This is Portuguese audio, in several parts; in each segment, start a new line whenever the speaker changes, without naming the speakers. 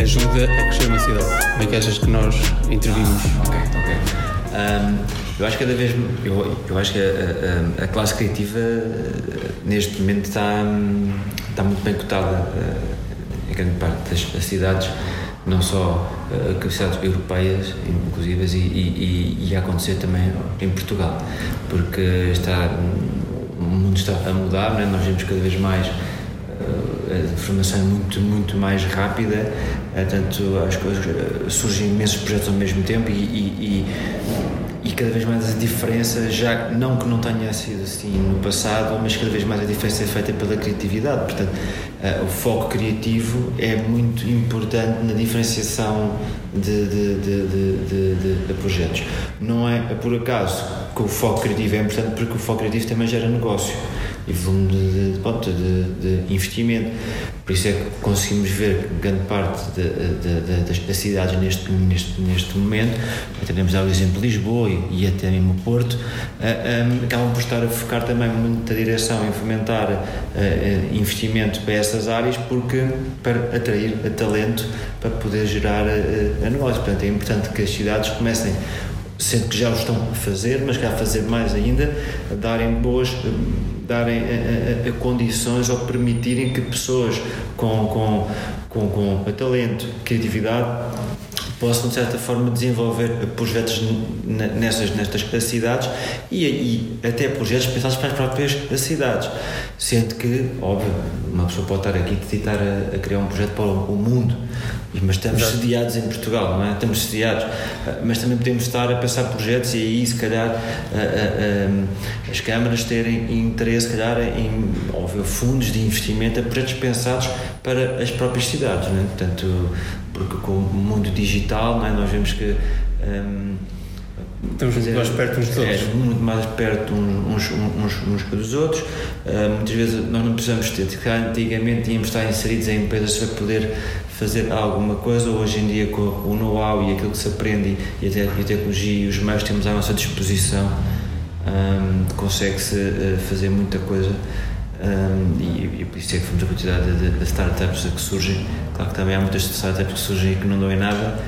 ajuda a crescer uma cidade? Como é que achas que nós intervimos?
Ok, ok. Eu acho que cada vez eu, acho que a, classe criativa neste momento está, está muito bem cotada em grande parte das cidades, não só uh, cidades europeias, inclusive, e, e, e, a acontecer também em Portugal, porque está, o mundo está a mudar, é? nós vemos cada vez mais a formação é muito, muito mais rápida, tanto as coisas, surgem imensos projetos ao mesmo tempo e, e, cada vez mais a diferença, já não que não tenha sido assim no passado, mas cada vez mais a diferença é feita pela criatividade. Portanto, o foco criativo é muito importante na diferenciação de, de, de, de projetos. Não é por acaso que o foco criativo é importante, porque o foco criativo também gera negócio e volume de, de, de, de, investimento. Por isso é que conseguimos ver grande parte das, das, cidades neste, neste, neste momento, temos o exemplo Lisboa e, até mesmo Porto, uh, um, acabam por estar a focar também muita direção em fomentar uh, investimento para essas áreas, porque para atrair talento para poder gerar uh, negócio. Portanto, é importante que as cidades comecem sendo que já o estão a fazer, mas que a fazer mais ainda, a darem boas, darem a, a, a condições ou permitirem que pessoas com, com, com, com talento, criatividade, possam de certa forma desenvolver projetos nessas nestas cidades e, e, até projetos pensados para as próprias cidades sendo que óbvio uma pessoa pode estar aqui e tentar a, a criar um projeto para o, o mundo mas estamos Exato. sediados em Portugal, não é? Estamos sediados, mas também podemos estar a pensar projetos e aí, se calhar, a, a, a, as câmaras terem interesse, se calhar, em óbvio, fundos de investimento a projetos pensados para as próprias cidades, não é? Portanto, porque com o mundo digital, é? Nós vemos que. Um,
Estamos muito mais perto uns dos é, outros.
É, muito mais perto uns, uns, uns, dos outros. Uh, muitas vezes nós não precisamos ter. Antigamente tínhamos de estar inseridos em empresas para poder fazer alguma coisa. Hoje em dia, com o know-how e aquilo que se aprende e a, tecnologia e os meios que temos à nossa disposição, um, consegue-se uh, fazer muita coisa. Um, e, e, por isso é que fomos a quantidade de, de, startups que surgem. Claro que também há muitas startups que surgem e que não dão em nada,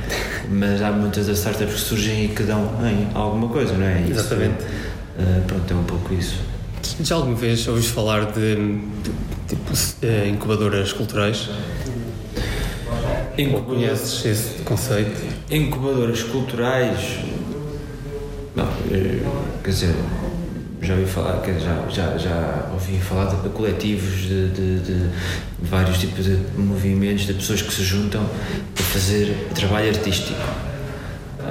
mas há muitas das startups que surgem e que dão em alguma coisa, não é?
Isso, Exatamente.
Uh, pronto, é um pouco isso.
Já alguma vez ouviste falar de, de tipo, uh, incubadoras culturais? Incubador... Conheces esse conceito?
Incubadoras culturais. Não, eh, quer dizer, já ouvi falar, já, já, já ouvi falar de coletivos de, de, de, vários tipos de movimentos, de pessoas que se juntam para fazer trabalho artístico.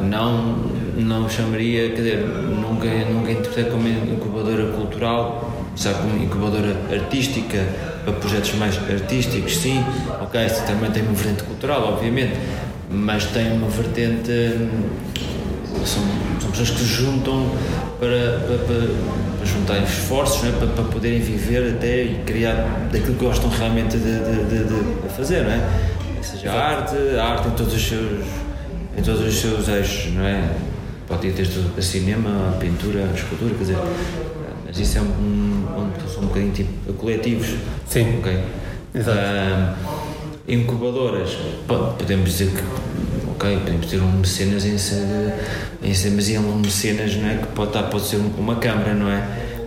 Não, não chamaria, quer dizer, nunca, nunca interpretei como incubadora cultural, sabe, como incubadora artística, para projetos mais artísticos, sim, ok, também tem uma vertente cultural, obviamente, mas tem uma vertente. São, são pessoas que se juntam para, para, para, para juntar esforços é? para, para, poderem viver até e criar daquilo que gostam realmente de, de, de, de fazer, não é? Seja a arte, a arte em todos os seus, em todos os seus eixos, não é? Pode ir desde o cinema, a pintura, a escultura, quer dizer, mas isso é um, um, são um bocadinho tipo coletivos.
Sim.
Ok.
Exato.
incubadoras, podemos dizer que ok, podemos ter um mecenas em ser, em ser mas é um mecenas não é, que pode, estar, pode ser uma câmara, não é?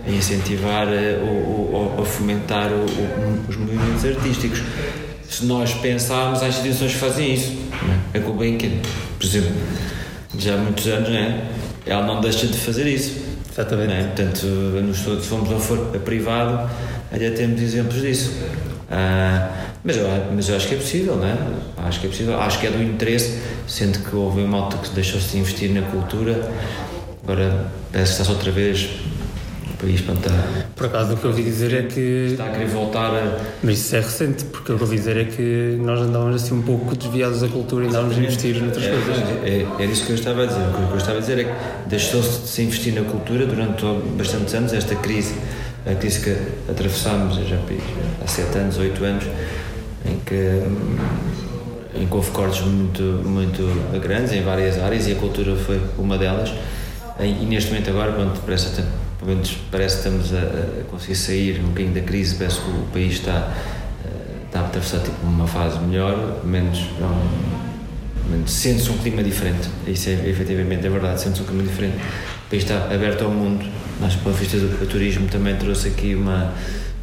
A incentivar eh, ou, ou fomentar o, o, os movimentos artísticos. Se nós pensarmos, as instituições fazem isso. É? A Gulbenkian, por exemplo, já há muitos anos, não é? ela não deixa de fazer isso.
Exatamente.
É? Portanto, nos todos fomos ao for a privado, até temos exemplos disso. Uh, mas, eu, mas eu acho que é possível, não é? Acho que é possível. Acho que é do interesse, sendo que houve uma alta que deixou-se de investir na cultura, agora parece que está-se outra vez país para estar.
Por acaso, o que eu ouvi dizer é que.
Está a querer voltar a.
Mas isso é recente, porque o que eu ouvi dizer é que nós andávamos assim um pouco desviados da cultura e andávamos a investir noutras
é,
coisas.
É, é, isso que eu estava a dizer. O que eu estava a dizer é que deixou-se de se investir na cultura durante bastantes anos, esta crise, a crise que atravessámos, já há sete anos, oito anos, em que em que houve cortes muito, muito grandes em várias áreas e a cultura foi uma delas. E neste momento agora, parece, parece que estamos a, conseguir sair um bocadinho da crise, parece que o país está, está a atravessar tipo, uma fase melhor, menos, menos sente-se um clima diferente. Isso é efetivamente é verdade, sente-se um clima diferente. O país está aberto ao mundo. Acho que para a vista do turismo também trouxe aqui uma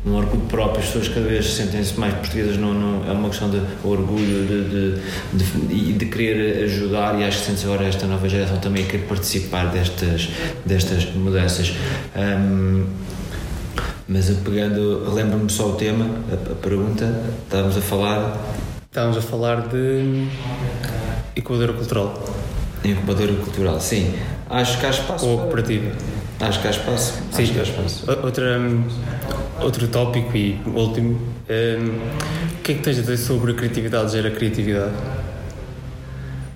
um orgulho próprio, as pessoas cada vez sentem-se mais portuguesas, não, não, é uma questão de orgulho de, de, de, de querer ajudar e acho que sente agora esta nova geração também a querer participar destas, destas mudanças. Um, mas pegando, lembro-me só o tema, a, a, pergunta, estávamos a falar.
Estávamos a falar de incubadora cultural.
Incubadora cultural, sim. Acho que há espaço.
Ou cooperativa.
Acho que há espaço.
Sim.
Acho que há espaço.
Outra, outro tópico e último. Um, o que é que tens a dizer sobre a criatividade gera criatividade?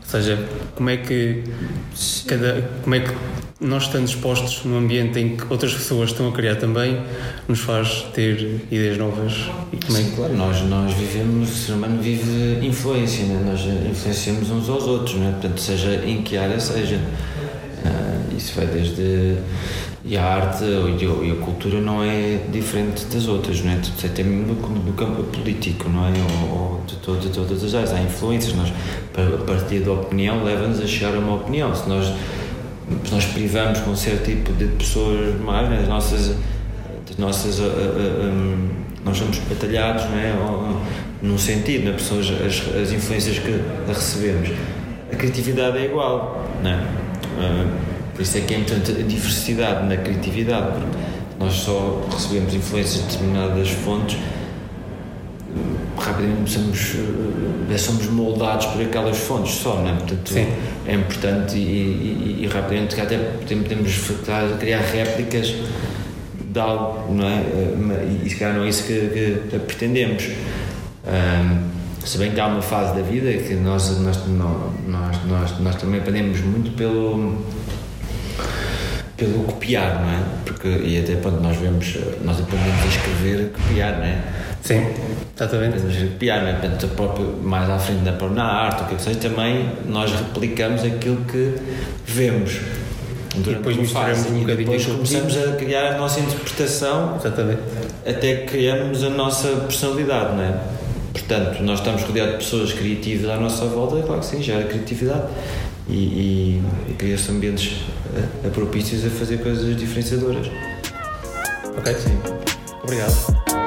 Ou seja, como é que cada, como é que nós estando expostos num ambiente em que outras pessoas estão a criar também nos faz ter ideias novas
e como é. Sim, claro, nós, nós vivemos, o ser humano vive influência, né? nós influenciamos uns aos outros, né? portanto, seja em que área seja. Isso vai desde e a arte e a, cultura não é diferente das outras, não é? Até mesmo no campo político, não é? Ou, de, todo, de, todas as áreas. Há influências. Nós, a partir da opinião, leva-nos a chegar a uma opinião. Se nós, se nós privamos com um certo tipo de pessoas mais, né? as nossas. As nossas uh, uh, um, nós somos batalhados, não é? Ou, num sentido, né? pessoas, as, as influências que recebemos. A criatividade é igual, não é? Uh, por isso é que é importante a diversidade na criatividade, porque nós só recebemos influências de determinadas fontes, rapidamente somos, eh, somos moldados por aquelas fontes só, não é? Portanto, Sim. é importante e, e, e rapidamente até podemos criar réplicas de algo, não é? Eh, e se calhar não é isso que, que pretendemos. Um, se bem que há uma fase da vida que nós, nós, nós, nós, nós também aprendemos muito pelo pelo copiar, não é? Porque, e até quando nós vemos, nós aprendemos a escrever, copiar, não é?
Sim, exatamente.
Aprendemos a copiar, não é? Portanto, próprio, mais à frente na, na arte, o que seja, também nós replicamos aquilo que vemos.
Durante e depois misturamos um bocadinho
depois começamos a criar a nossa interpretação
exatamente.
até que criamos a nossa personalidade, não é? Portanto, nós estamos rodeados de pessoas criativas à nossa volta, claro que sim, gera criatividade e, e, e cria-se ambientes a, a propícios a fazer coisas diferenciadoras.
Ok, sim. Obrigado.